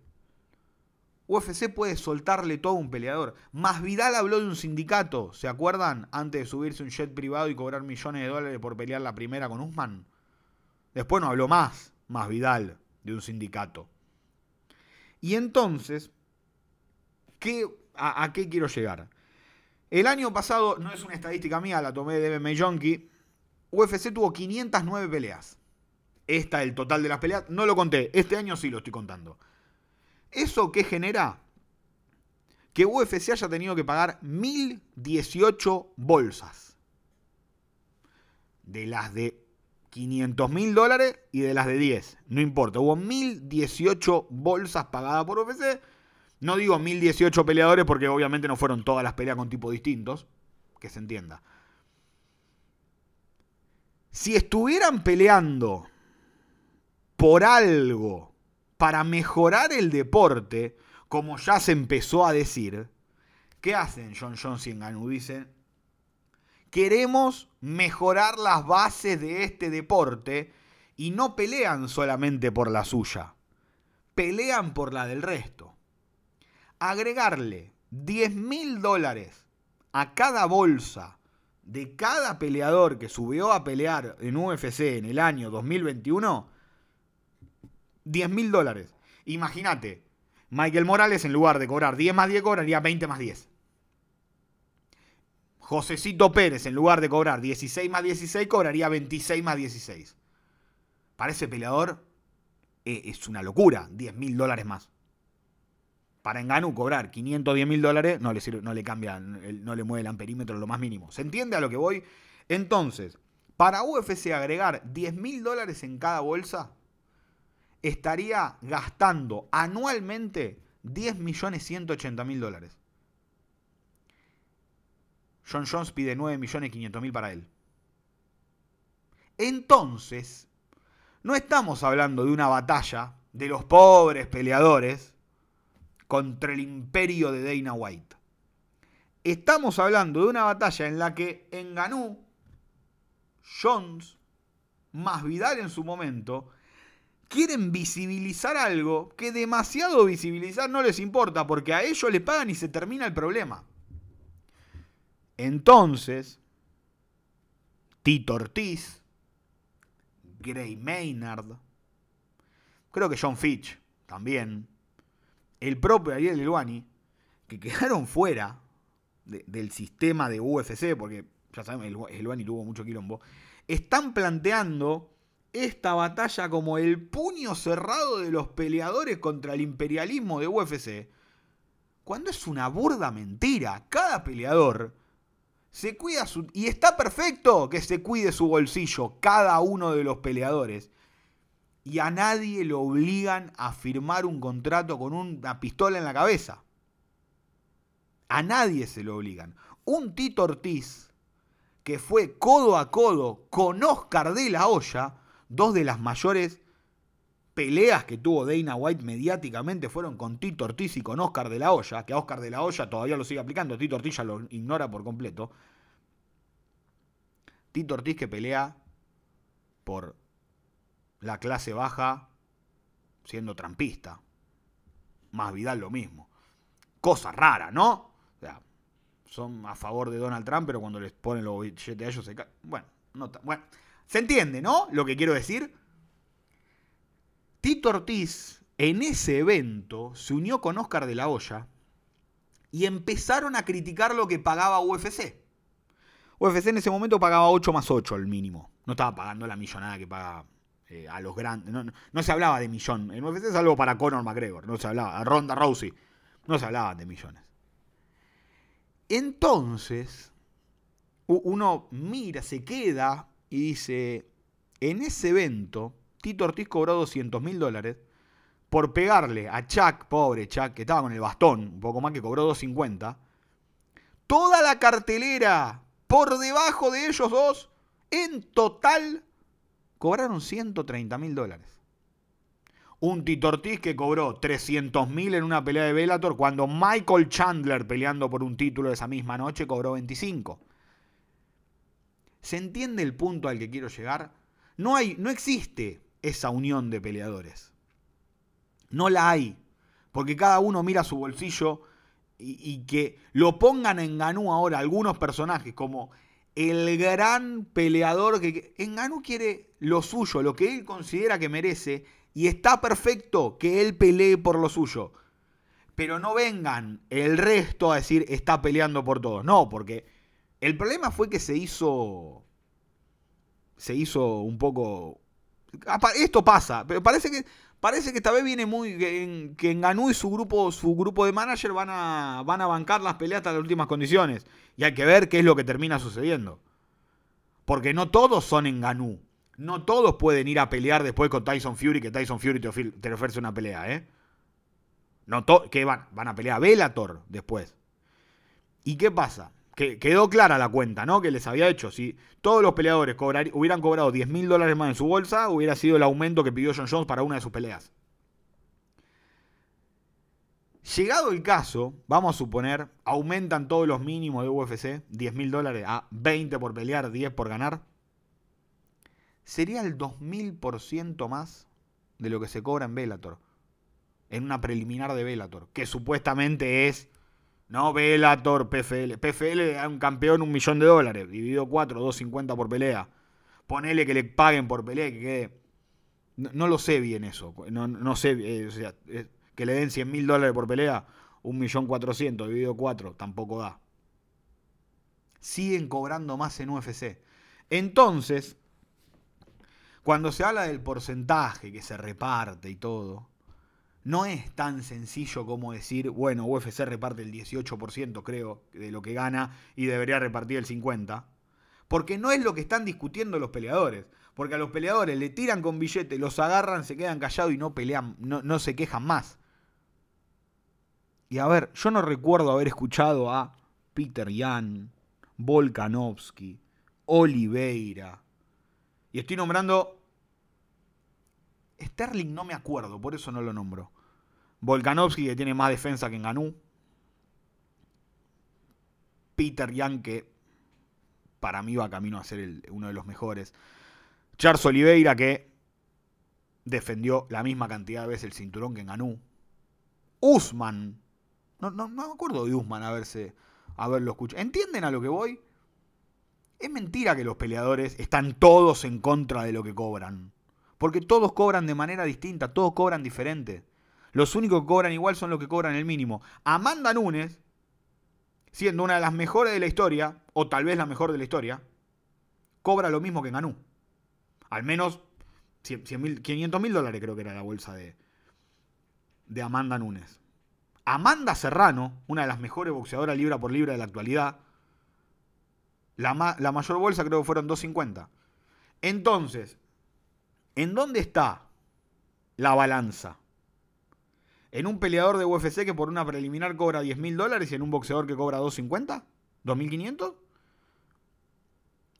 UFC puede soltarle todo a un peleador. Más Vidal habló de un sindicato, ¿se acuerdan? Antes de subirse un jet privado y cobrar millones de dólares por pelear la primera con Usman. Después no habló más, más Vidal, de un sindicato. Y entonces, ¿qué, a, qué quiero llegar? El año pasado, no es una estadística mía, la tomé de MMA Junkie, UFC tuvo 509 peleas. Esta, el total de las peleas, no lo conté, este año sí lo estoy contando. ¿Eso qué genera? Que UFC haya tenido que pagar 1018 bolsas. De las de 500 mil dólares y de las de 10. No importa. Hubo 1018 bolsas pagadas por UFC. No digo 1018 peleadores porque obviamente no fueron todas las peleas con tipos distintos. Que se entienda. Si estuvieran peleando por algo para mejorar el deporte, como ya se empezó a decir, ¿qué hacen John Jones y Ngannou? Dicen, queremos mejorar las bases de este deporte y no pelean solamente por la suya, pelean por la del resto. Agregarle 10 mil dólares a cada bolsa de cada peleador que subió a pelear en UFC en el año 2021, 10 mil dólares. Imagínate, Michael Morales en lugar de cobrar 10 más 10 cobraría 20 más 10. Josecito Pérez en lugar de cobrar 16 más 16 cobraría 26 más 16. Para ese peleador eh, es una locura, 10 mil dólares más. Para Enganu cobrar 510 mil dólares no le, no le cambia, no le mueve el amperímetro lo más mínimo. ¿Se entiende a lo que voy? Entonces, para UFC agregar 10 mil dólares en cada bolsa, estaría gastando anualmente 10 millones 180 mil dólares. John Jones pide 9 millones 500 mil para él. Entonces, no estamos hablando de una batalla de los pobres peleadores contra el imperio de Dana White. Estamos hablando de una batalla en la que Enganú, Jones, más Vidal en su momento, quieren visibilizar algo que demasiado visibilizar no les importa, porque a ellos les pagan y se termina el problema. Entonces, Tito Ortiz, Gray Maynard, creo que John Fitch también, el propio Ariel Elwani, que quedaron fuera del sistema de UFC, porque ya saben, Elwani tuvo mucho quilombo, están planteando esta batalla como el puño cerrado de los peleadores contra el imperialismo de UFC, cuando es una burda mentira. Cada peleador se cuida. Y está perfecto que se cuide su bolsillo, cada uno de los peleadores. Y a nadie lo obligan a firmar un contrato con una pistola en la cabeza. A nadie se lo obligan. Un Tito Ortiz, que fue codo a codo con Oscar de la Hoya, dos de las mayores peleas que tuvo Dana White mediáticamente fueron con Tito Ortiz y con Oscar de la Hoya, que a Oscar de la Hoya todavía lo sigue aplicando, Tito Ortiz ya lo ignora por completo. Tito Ortiz que pelea por la clase baja siendo trampista. Más Vidal lo mismo. Cosa rara, ¿no? O sea, son a favor de Donald Trump, pero cuando les ponen los billetes a ellos se caen. Bueno, no bueno, se entiende, ¿no? Lo que quiero decir. Tito Ortiz en ese evento se unió con Oscar de la Hoya y empezaron a criticar lo que pagaba UFC. UFC en ese momento pagaba 8 más 8 el mínimo. No estaba pagando la millonada que paga eh, a los grandes. No, se hablaba de millón. En UFC es algo para Conor McGregor. No se hablaba. A Ronda Rousey. No se hablaba de millones. Entonces, uno mira, se queda y dice, en ese evento Tito Ortiz cobró 200 mil dólares por pegarle a Chuck, pobre Chuck, que estaba con el bastón, un poco más que cobró 250. Toda la cartelera por debajo de ellos dos, en total, cobraron 130 mil dólares. Un Tito Ortiz que cobró 300 mil en una pelea de Bellator cuando Michael Chandler peleando por un título esa misma noche cobró 25. ¿Se entiende el punto al que quiero llegar? No hay, no existe esa unión de peleadores. No la hay. Porque cada uno mira su bolsillo y, que lo pongan en Ganú ahora algunos personajes como el gran peleador que en Ganú quiere lo suyo, lo que él considera que merece y está perfecto que él pelee por lo suyo. Pero no vengan el resto a decir está peleando por todos. No, porque el problema fue que se hizo se hizo un poco esto pasa, pero parece que parece que esta vez viene muy que, en Ganú y su grupo su grupo de manager van a van a bancar las peleas hasta las últimas condiciones y hay que ver qué es lo que termina sucediendo. Porque no todos son en Ganú. No todos pueden ir a pelear después con Tyson Fury, que Tyson Fury te, ofrece una pelea, ¿eh? No que van, van a pelear a Bellator después. ¿Y qué pasa? Que quedó clara la cuenta, ¿no? Que les había hecho. Si todos los peleadores hubieran cobrado 10 mil dólares más en su bolsa, hubiera sido el aumento que pidió John Jones para una de sus peleas. Llegado el caso, vamos a suponer, aumentan todos los mínimos de UFC, 10 mil dólares a 20 por pelear, 10 por ganar. Sería el 2000% más de lo que se cobra en Bellator. En una preliminar de Bellator, que supuestamente es No Velator, PFL. PFL da un campeón un millón de dólares. Dividido 4, 250 por pelea. Ponele que le paguen por pelea que. No, lo sé bien eso. No, sé. Eh, o sea, que le den 100 mil dólares por pelea. Un millón cuatrocientos dividido 4. Tampoco da. Siguen cobrando más en UFC. Entonces, cuando se habla del porcentaje que se reparte y todo, no es tan sencillo como decir, bueno, UFC reparte el 18%, creo, de lo que gana y debería repartir el 50%. Porque no es lo que están discutiendo los peleadores. Porque a los peleadores le tiran con billetes, los agarran, se quedan callados y no pelean, no, no se quejan más. Y a ver, yo no recuerdo haber escuchado a Peter Yan, Volkanovski, Oliveira. Y estoy nombrando Sterling no me acuerdo, por eso no lo nombro. Volkanovski, que tiene más defensa que Ganú. Peter Young, que para mí va camino a ser uno de los mejores. Charles Oliveira, que defendió la misma cantidad de veces el cinturón que Ganú. Usman. No, no, no me acuerdo de Usman haberse, haberlo escuchado. ¿Entienden a lo que voy? Es mentira que los peleadores están todos en contra de lo que cobran. Porque todos cobran de manera distinta, todos cobran diferente. Los únicos que cobran igual son los que cobran el mínimo. Amanda Nunes, siendo una de las mejores de la historia, o tal vez la mejor de la historia, cobra lo mismo que Ganú. Al menos 500 mil dólares creo que era la bolsa de, de Amanda Nunes. Amanda Serrano, una de las mejores boxeadoras libra por libra de la actualidad, la, la mayor bolsa creo que fueron 250. Entonces, ¿En dónde está la balanza? ¿En un peleador de UFC que por una preliminar cobra 10 mil dólares y en un boxeador que cobra 250? ¿2.500?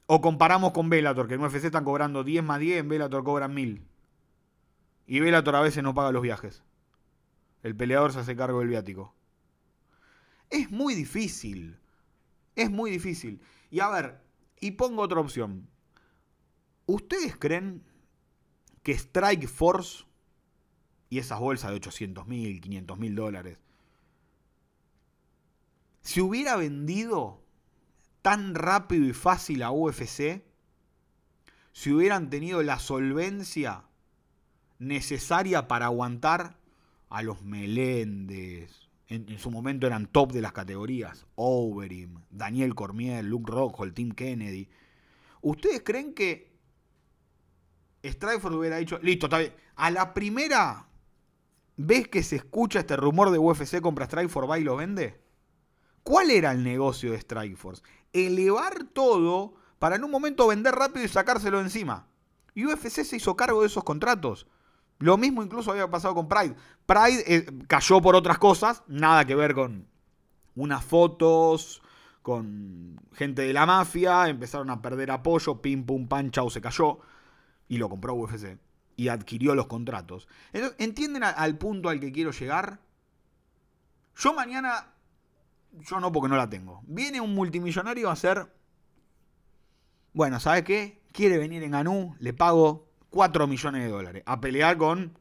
¿O comparamos con Bellator, que en UFC están cobrando 10 más 10, en Bellator cobran 1000? Y Bellator a veces no paga los viajes. El peleador se hace cargo del viático. Es muy difícil. Es muy difícil. Y a ver, y pongo otra opción. ¿Ustedes creen que Strike Force y esas bolsas de 800 mil, 500 mil dólares, si hubiera vendido tan rápido y fácil a UFC, si hubieran tenido la solvencia necesaria para aguantar a los Meléndez, en, su momento eran top de las categorías, Overeem, Daniel Cormier, Luke el Team Kennedy. ¿Ustedes creen que Strikeforce hubiera dicho, listo, está bien. A la primera vez que se escucha este rumor de UFC compra Strikeforce, va y lo vende. ¿Cuál era el negocio de Strikeforce? Elevar todo para en un momento vender rápido y sacárselo encima. Y UFC se hizo cargo de esos contratos. Lo mismo incluso había pasado con Pride. Pride eh, cayó por otras cosas, nada que ver con unas fotos, con gente de la mafia, empezaron a perder apoyo, pim pum pan, chau, se cayó y lo compró UFC y adquirió los contratos. ¿entienden al punto al que quiero llegar? Yo mañana, yo no porque no la tengo, viene un multimillonario a hacer, bueno, ¿sabe qué? Quiere venir en Ganú, le pago 4 millones de dólares a pelear con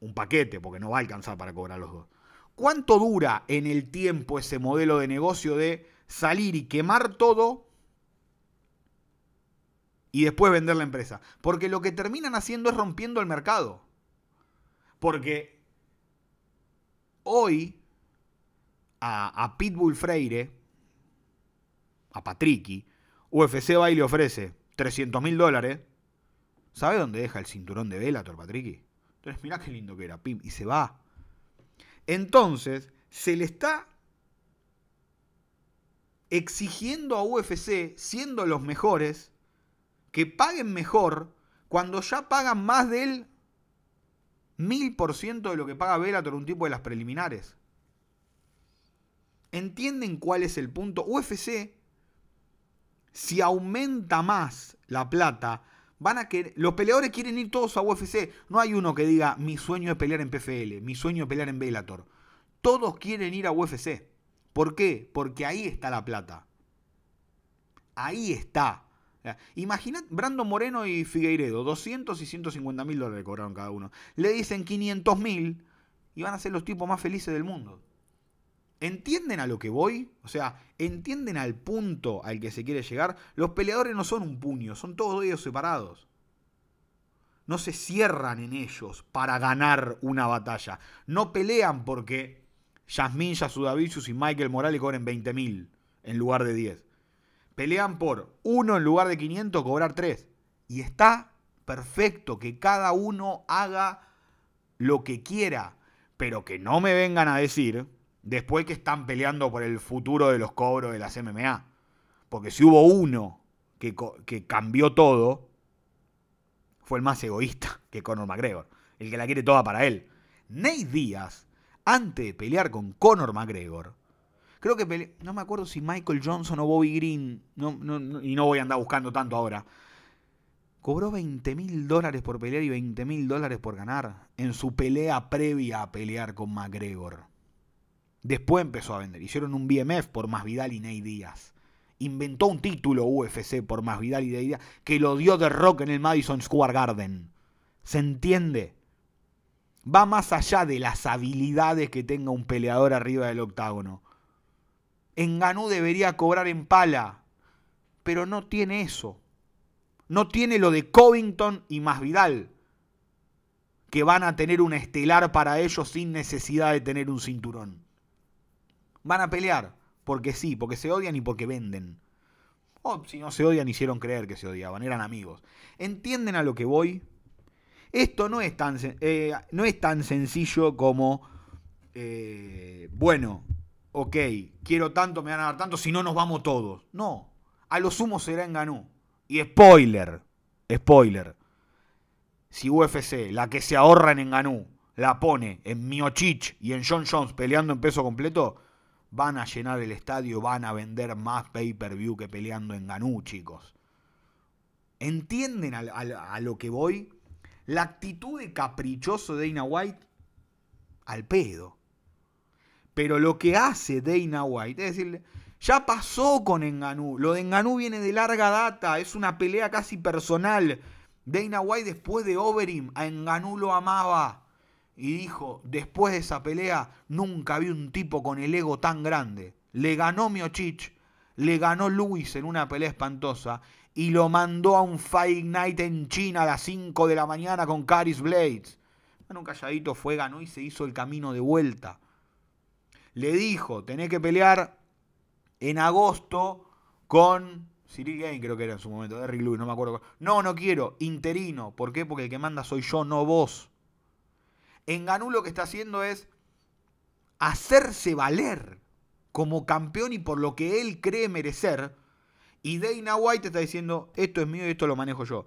un paquete, porque no va a alcanzar para cobrar los dos. ¿Cuánto dura en el tiempo ese modelo de negocio de salir y quemar todo y después vender la empresa. Porque lo que terminan haciendo es rompiendo el mercado. Porque hoy a, Pitbull Freire, a Patricky, UFC va y le ofrece 300 mil dólares. ¿Sabe dónde deja el cinturón de Bellator, Patricky? Entonces, mirá qué lindo que era, Pim, y se va. Entonces, se le está exigiendo a UFC, siendo los mejores, que paguen mejor cuando ya pagan más del mil por ciento de lo que paga Bellator un tipo de las preliminares. ¿Entienden cuál es el punto? UFC, si aumenta más la plata, van a que los peleadores quieren ir todos a UFC. No hay uno que diga mi sueño es pelear en PFL, mi sueño es pelear en Bellator. Todos quieren ir a UFC. ¿Por qué? Porque ahí está la plata. Ahí está. Imagina Brando Moreno y Figueiredo, 200 y 150 mil dólares cobraron cada uno. Le dicen 500 mil y van a ser los tipos más felices del mundo. ¿Entienden a lo que voy? O sea, ¿entienden al punto al que se quiere llegar? Los peleadores no son un puño, son todos ellos separados. No se cierran en ellos para ganar una batalla. No pelean porque Yasmin Yasudavicius y Michael Morales cobren 20.000 en lugar de 10. Pelean por uno en lugar de 500 cobrar 3. Y está perfecto que cada uno haga lo que quiera, pero que no me vengan a decir después que están peleando por el futuro de los cobros de las MMA. Porque si hubo uno que, que cambió todo, fue el más egoísta que Conor McGregor, el que la quiere toda para él. Nate Díaz, antes de pelear con Conor McGregor, creo que no me acuerdo si Michael Johnson o Bobby Green, y no voy a andar buscando tanto ahora, cobró 20 mil dólares por pelear y 20 mil dólares por ganar en su pelea previa a pelear con McGregor. Después empezó a vender. Hicieron un BMF por Masvidal y Ney Díaz. Inventó un título UFC por Masvidal y Ney Díaz que lo dio de rock en el Madison Square Garden. ¿Se entiende? Va más allá de las habilidades que tenga un peleador arriba del octágono. Enganú debería cobrar en pala, pero no tiene eso. No tiene lo de Covington y Masvidal, que van a tener un estelar para ellos sin necesidad de tener un cinturón. Van a pelear, porque sí, porque se odian y porque venden. O si no se odian, hicieron creer que se odiaban, eran amigos. ¿Entienden a lo que voy? Esto no es tan, eh, no es tan sencillo como, eh, bueno, ok, quiero tanto, me van a dar tanto, si no nos vamos todos. No, a lo sumo será en Ganú. Y spoiler, spoiler, si UFC, la que se ahorra en Enganú, la pone en Miochich y en John Jones peleando en peso completo, van a llenar el estadio, van a vender más pay-per-view que peleando en Ganú, chicos. ¿Entienden a, lo que voy? La actitud de caprichoso de Dana White, al pedo. Pero lo que hace Dana White es decirle, ya pasó con Enganú. Lo de Enganú viene de larga data, es una pelea casi personal. Dana White después de Overeem a Enganú lo amaba y dijo, después de esa pelea, nunca vi un tipo con el ego tan grande. Le ganó Miochich, le ganó Luis en una pelea espantosa y lo mandó a un Fight Night en China a las 5 de la mañana con Caris Blades. Bueno, un calladito fue, ganó y se hizo el camino de vuelta. Le dijo, tenés que pelear en agosto con Cyril Gain, creo que era en su momento, Derrick Lewis, no me acuerdo. No, no quiero, interino. ¿Por qué? Porque el que manda soy yo, no vos. En Ganú lo que está haciendo es hacerse valer como campeón y por lo que él cree merecer. Y Dana White está diciendo, esto es mío y esto lo manejo yo.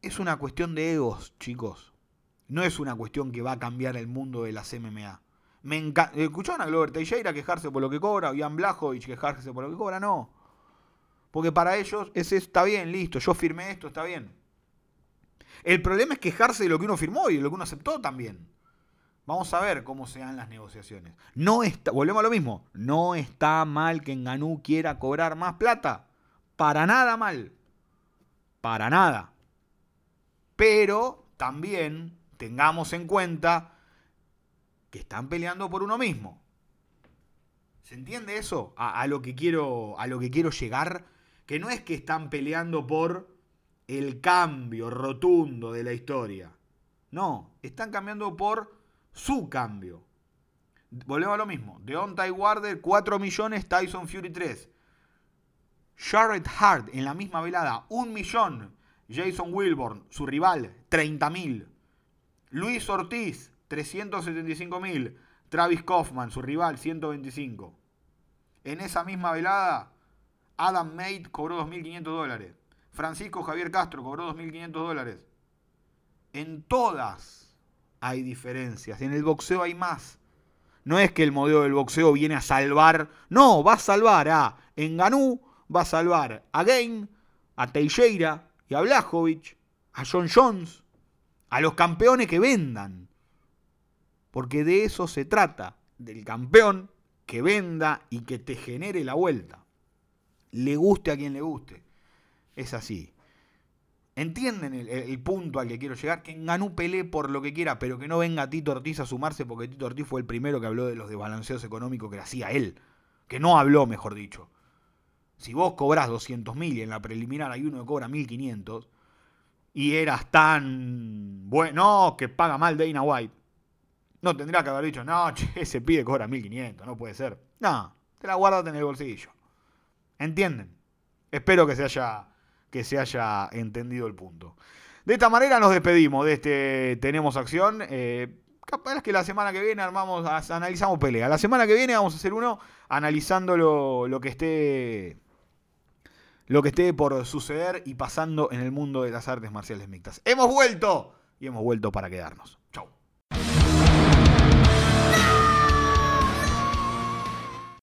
Es una cuestión de egos, chicos. No es una cuestión que va a cambiar el mundo de las MMA. Me ¿Escucharon a Glover Teixeira quejarse por lo que cobra? ¿O Ian Blachowicz quejarse por lo que cobra? No. Porque para ellos es, está bien, listo, yo firmé esto, está bien. El problema es quejarse de lo que uno firmó y de lo que uno aceptó también. Vamos a ver cómo se dan las negociaciones. No está, volvemos a lo mismo. No está mal que Enganú quiera cobrar más plata. Para nada mal. Para nada. Pero también tengamos en cuenta que están peleando por uno mismo. ¿Se entiende eso? A, lo que quiero, a lo que quiero llegar. Que no es que están peleando por el cambio rotundo de la historia. No, están cambiando por su cambio. Volvemos a lo mismo. Deontay Wilder 4 millones, Tyson Fury 3. Charlotte Hart en la misma velada 1 millón. Jason Wilborn, su rival, 30 mil. Luis Ortiz, 375 mil. Travis Kaufman, su rival, 125. En esa misma velada, Adam Mate cobró 2.500 dólares. Francisco Javier Castro cobró 2.500 dólares. En todas hay diferencias. En el boxeo hay más. No es que el modelo del boxeo viene a salvar. No, va a salvar a Enganú, va a salvar a Game, a Teixeira y a Blajovic, a John Jones, a los campeones que vendan. Porque de eso se trata, del campeón que venda y que te genere la vuelta. Le guste a quien le guste. Es así. ¿Entienden el, punto al que quiero llegar? Que Ganú pelee por lo que quiera, pero que no venga Tito Ortiz a sumarse porque Tito Ortiz fue el primero que habló de los desbalanceos económicos que hacía él. Que no habló, mejor dicho. Si vos cobrás 200 mil y en la preliminar hay uno que cobra 1500 y eras tan bueno que paga mal Dana White, no tendría que haber dicho, no, che, ese pide cobra 1500, no puede ser. No, te la guardas en el bolsillo. ¿Entienden? Espero que se haya, que se haya entendido el punto. De esta manera nos despedimos de este Tenemos Acción. Eh, capaz que la semana que viene armamos, analizamos pelea. La semana que viene vamos a hacer uno analizando lo, lo que esté lo que esté por suceder y pasando en el mundo de las artes marciales mixtas. Hemos vuelto y hemos vuelto para quedarnos.